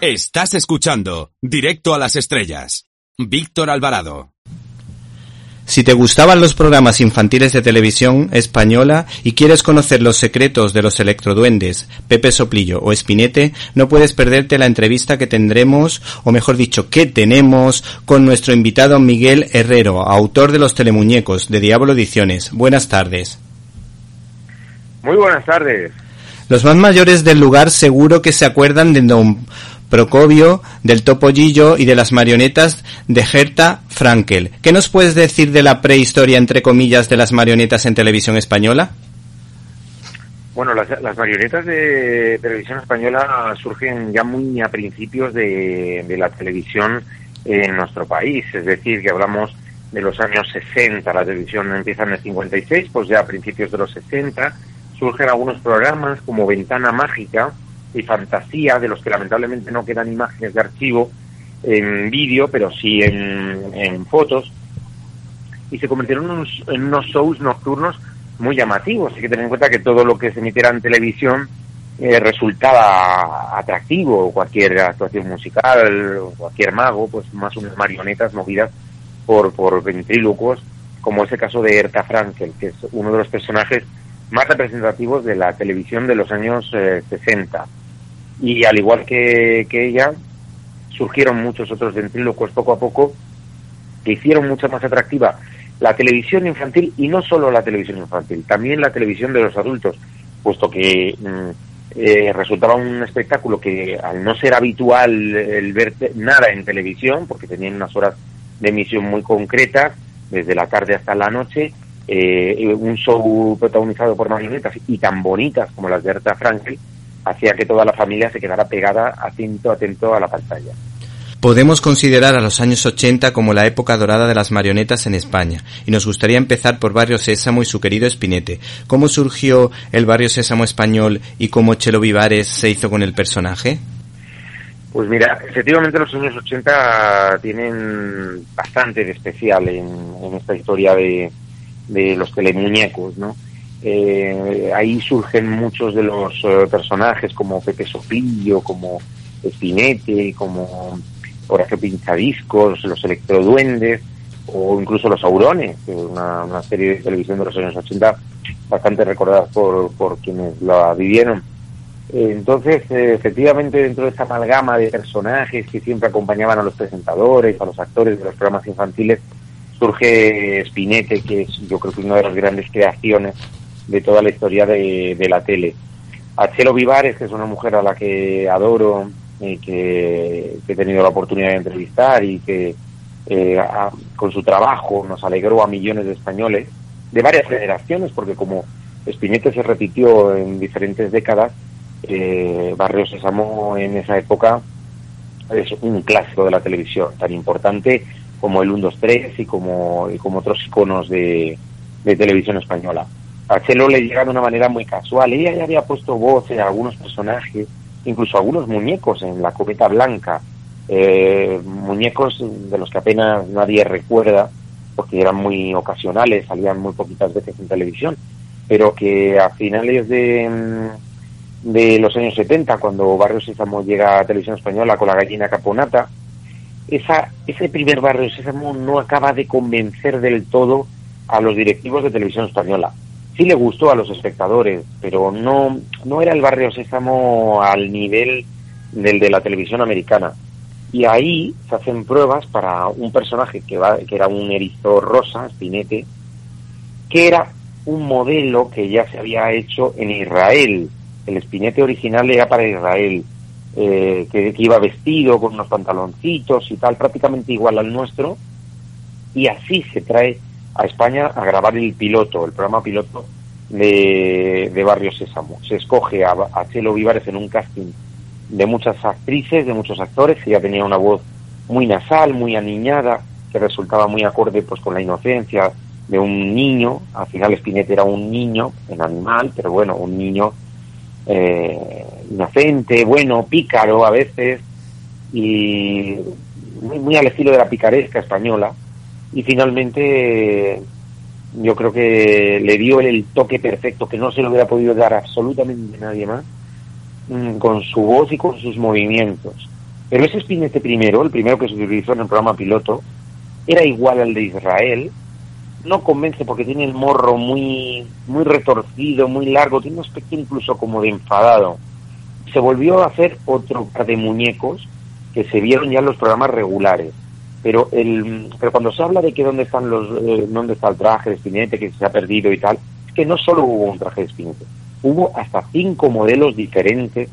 Estás escuchando Directo a las Estrellas. Víctor Alvarado. Si te gustaban los programas infantiles de televisión española y quieres conocer los secretos de los electroduendes, Pepe Soplillo o Espinete, no puedes perderte la entrevista que tendremos, o mejor dicho, que tenemos con nuestro invitado Miguel Herrero, autor de los telemuñecos de Diablo Ediciones. Buenas tardes. Muy buenas tardes. Los más mayores del lugar seguro que se acuerdan de Don Procopio, del Topollillo y de las marionetas de Herta Frankel. ¿Qué nos puedes decir de la prehistoria, entre comillas, de las marionetas en televisión española? Bueno, las, marionetas de televisión española surgen ya muy a principios de, la televisión en nuestro país, es decir, que hablamos de los años 60, la televisión empieza en el 56, pues ya a principios de los 60 surgen algunos programas como Ventana Mágica, y fantasía, de los que lamentablemente no quedan imágenes de archivo en vídeo, pero sí en, fotos, y se convirtieron en unos, shows nocturnos muy llamativos. Hay que tener en cuenta que todo lo que se emitiera en televisión eh, resultaba atractivo, cualquier actuación musical, cualquier mago, pues más unas marionetas movidas por, por ventrílocos, como ese caso de Erta Frankel, que es uno de los personajes más representativos de la televisión de los años 60. Eh, y al igual que, ella, surgieron muchos otros ventrílocos poco a poco que hicieron mucho más atractiva la televisión infantil y no solo la televisión infantil, también la televisión de los adultos, puesto que mm, eh, resultaba un espectáculo que al no ser habitual el ver nada en televisión, porque tenían unas horas de emisión muy concretas, desde la tarde hasta la noche, eh, un show protagonizado por marionetas y tan bonitas como las de Erta Frankel, hacía que toda la familia se quedara pegada, atento, atento a la pantalla. Podemos considerar a los años 80 como la época dorada de las marionetas en España, y nos gustaría empezar por Barrio Sésamo y su querido Espinete. ¿Cómo surgió el Barrio Sésamo español y cómo Chelo Vivares se hizo con el personaje? Pues mira, efectivamente los años 80 tienen bastante de especial en, esta historia de, de los telemuñecos, ¿no? Eh, ahí surgen muchos de los eh, personajes como Pepe Soplillo, como Espinete, como Horacio Pinchadiscos, los Electroduendes o incluso los Aurones, una, una serie de televisión de los años 80 bastante recordada por, por quienes la vivieron. Entonces, eh, efectivamente, dentro de esta amalgama de personajes que siempre acompañaban a los presentadores, a los actores de los programas infantiles, surge Spinete, que es yo creo que una de las grandes creaciones de toda la historia de, la tele. A Chelo Vivares, que es una mujer a la que adoro y que, he tenido la oportunidad de entrevistar y que eh, con su trabajo nos alegró a millones de españoles de varias generaciones, porque como Spinete se repitió en diferentes décadas, eh, Barrio Sésamo en esa época es un clásico de la televisión, tan importante como el 1, 2, 3 y como, y como otros iconos de televisión española a Chelo le llega de una manera muy casual. Ella ya había puesto voz a algunos personajes, incluso algunos muñecos en La Cometa Blanca, eh, muñecos de los que apenas nadie recuerda, porque eran muy ocasionales, salían muy poquitas veces en televisión, pero que a finales de, mm, los años 70, cuando Barrio Sésamo llega a Televisión Española con la gallina caponata, esa, ese primer Barrio Sésamo no acaba de convencer del todo a los directivos de Televisión Española sí le gustó a los espectadores, pero no, no era el barrio Sésamo al nivel del de la televisión americana. Y ahí se hacen pruebas para un personaje que, va, que era un erizo rosa, Spinete, que era un modelo que ya se había hecho en Israel. El Spinete original era para Israel, eh, que, iba vestido con unos pantaloncitos y tal, prácticamente igual al nuestro. Y así se trae a España a grabar el piloto, el programa piloto de, de Barrio Sésamo. Se escoge a, a, Chelo Vivares en un casting de muchas actrices, de muchos actores, ya tenía una voz muy nasal, muy aniñada, que resultaba muy acorde pues con la inocencia de un niño. Al final Spinetta era un niño, un animal, pero bueno, un niño eh, inocente, bueno, pícaro a veces, y muy, al estilo de la picaresca española y finalmente yo creo que le dio el toque perfecto que no se lo hubiera podido dar absolutamente nadie más mm, con su voz y con sus movimientos. Pero ese espinete primero, el primero que se utilizó en el programa piloto, era igual al de Israel. No convence porque tiene el morro muy, muy retorcido, muy largo, tiene un aspecto incluso como de enfadado. Se volvió a hacer otro de muñecos que se vieron ya en los programas regulares. Pero, el, pero cuando se habla de que dónde están los, eh, dónde está el traje de espinete que se ha perdido y tal, es que no solo hubo un traje de espinete, hubo hasta cinco modelos diferentes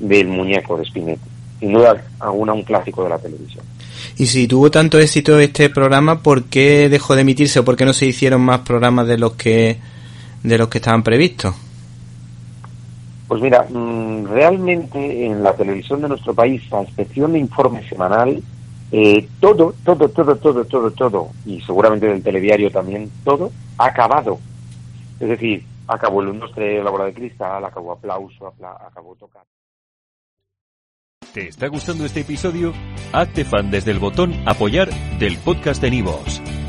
del muñeco de espinete. Sin duda alguna un clásico de la televisión. Y si tuvo tanto éxito este programa, ¿por qué dejó de emitirse o por qué no se hicieron más programas de los que de los que estaban previstos? Pues mira, mm, realmente en la televisión de nuestro país, a excepción de informe semanal, eh, todo, todo, todo, todo, todo, todo, y seguramente del telediario también, todo ha acabado. Es decir, acabó el 1, 2, 3, la bola de cristal, acabó aplauso, acabó tocar. ¿Te está gustando este episodio? Hazte fan desde el botón apoyar del podcast de Nivos.